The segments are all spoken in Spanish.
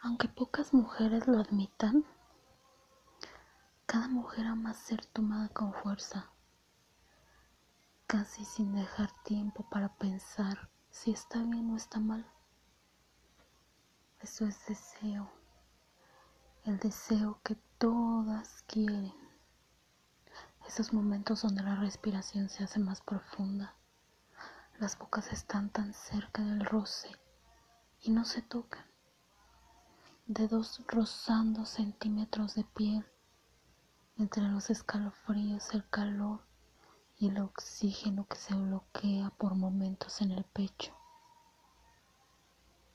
Aunque pocas mujeres lo admitan, cada mujer ama ser tomada con fuerza, casi sin dejar tiempo para pensar si está bien o está mal. Eso es deseo, el deseo que todas quieren. Esos momentos donde la respiración se hace más profunda, las bocas están tan cerca del roce y no se tocan dedos rozando centímetros de piel, entre los escalofríos, el calor y el oxígeno que se bloquea por momentos en el pecho.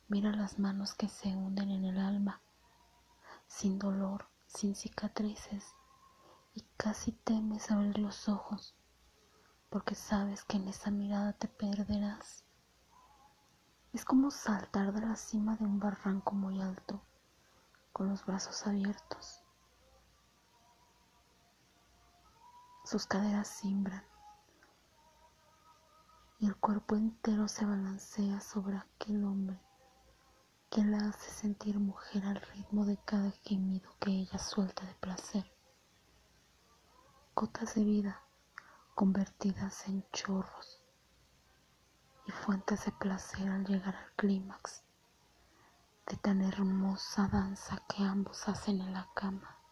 Mira las manos que se hunden en el alma, sin dolor, sin cicatrices, y casi temes abrir los ojos, porque sabes que en esa mirada te perderás. Es como saltar de la cima de un barranco muy alto con los brazos abiertos. Sus caderas cimbran y el cuerpo entero se balancea sobre aquel hombre que la hace sentir mujer al ritmo de cada gemido que ella suelta de placer. Gotas de vida convertidas en chorros y fuentes de placer al llegar al clímax de tan hermosa danza que ambos hacen en la cama.